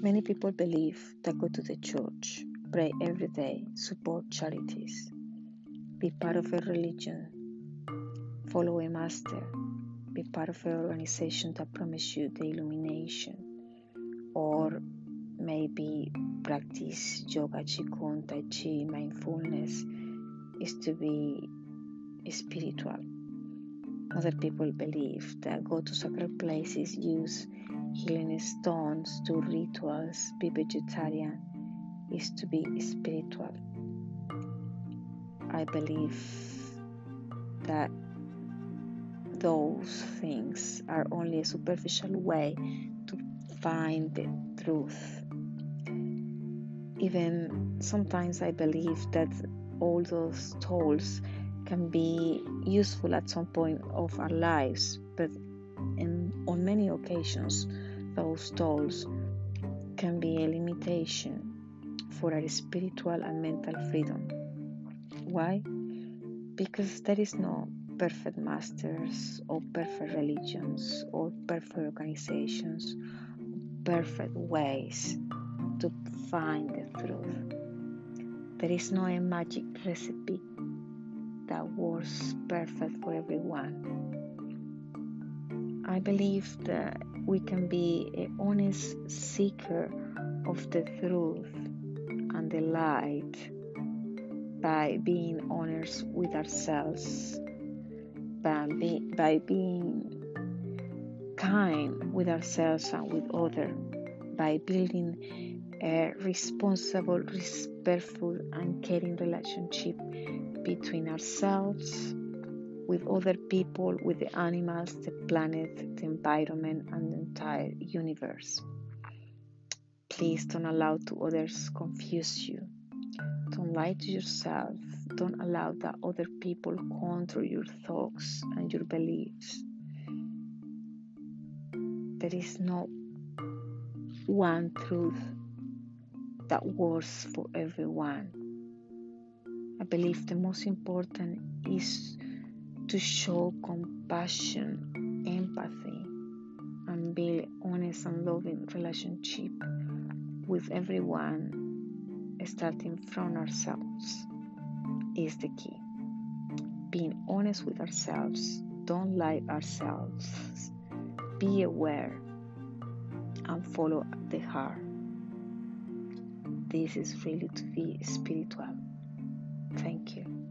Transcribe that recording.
Many people believe that go to the church, pray every day, support charities, be part of a religion, follow a master, be part of an organization that promise you the illumination, or maybe practice yoga, qigong, tai chi, mindfulness is to be spiritual. Other people believe that go to sacred places, use healing stones, to rituals, be vegetarian is to be spiritual. I believe that those things are only a superficial way to find the truth. Even sometimes I believe that all those tools can be useful at some point of our lives, but in, on many occasions, those tools can be a limitation for our spiritual and mental freedom. Why? Because there is no perfect masters or perfect religions or perfect organizations, perfect ways to find the truth. There is no magic recipe that works perfect for everyone. I believe that we can be an honest seeker of the truth and the light by being honest with ourselves, by, be, by being kind with ourselves and with others, by building a responsible, respectful, and caring relationship between ourselves, with other people, with the animals, the planet, the environment, and the entire universe. Please don't allow to others confuse you. Don't lie to yourself. Don't allow that other people control your thoughts and your beliefs. There is no one truth that works for everyone. I believe the most important is to show compassion, empathy, and build honest and loving relationship with everyone, starting from ourselves, is the key. Being honest with ourselves, don't lie ourselves. Be aware and follow the heart. This is really to be spiritual. Thank you.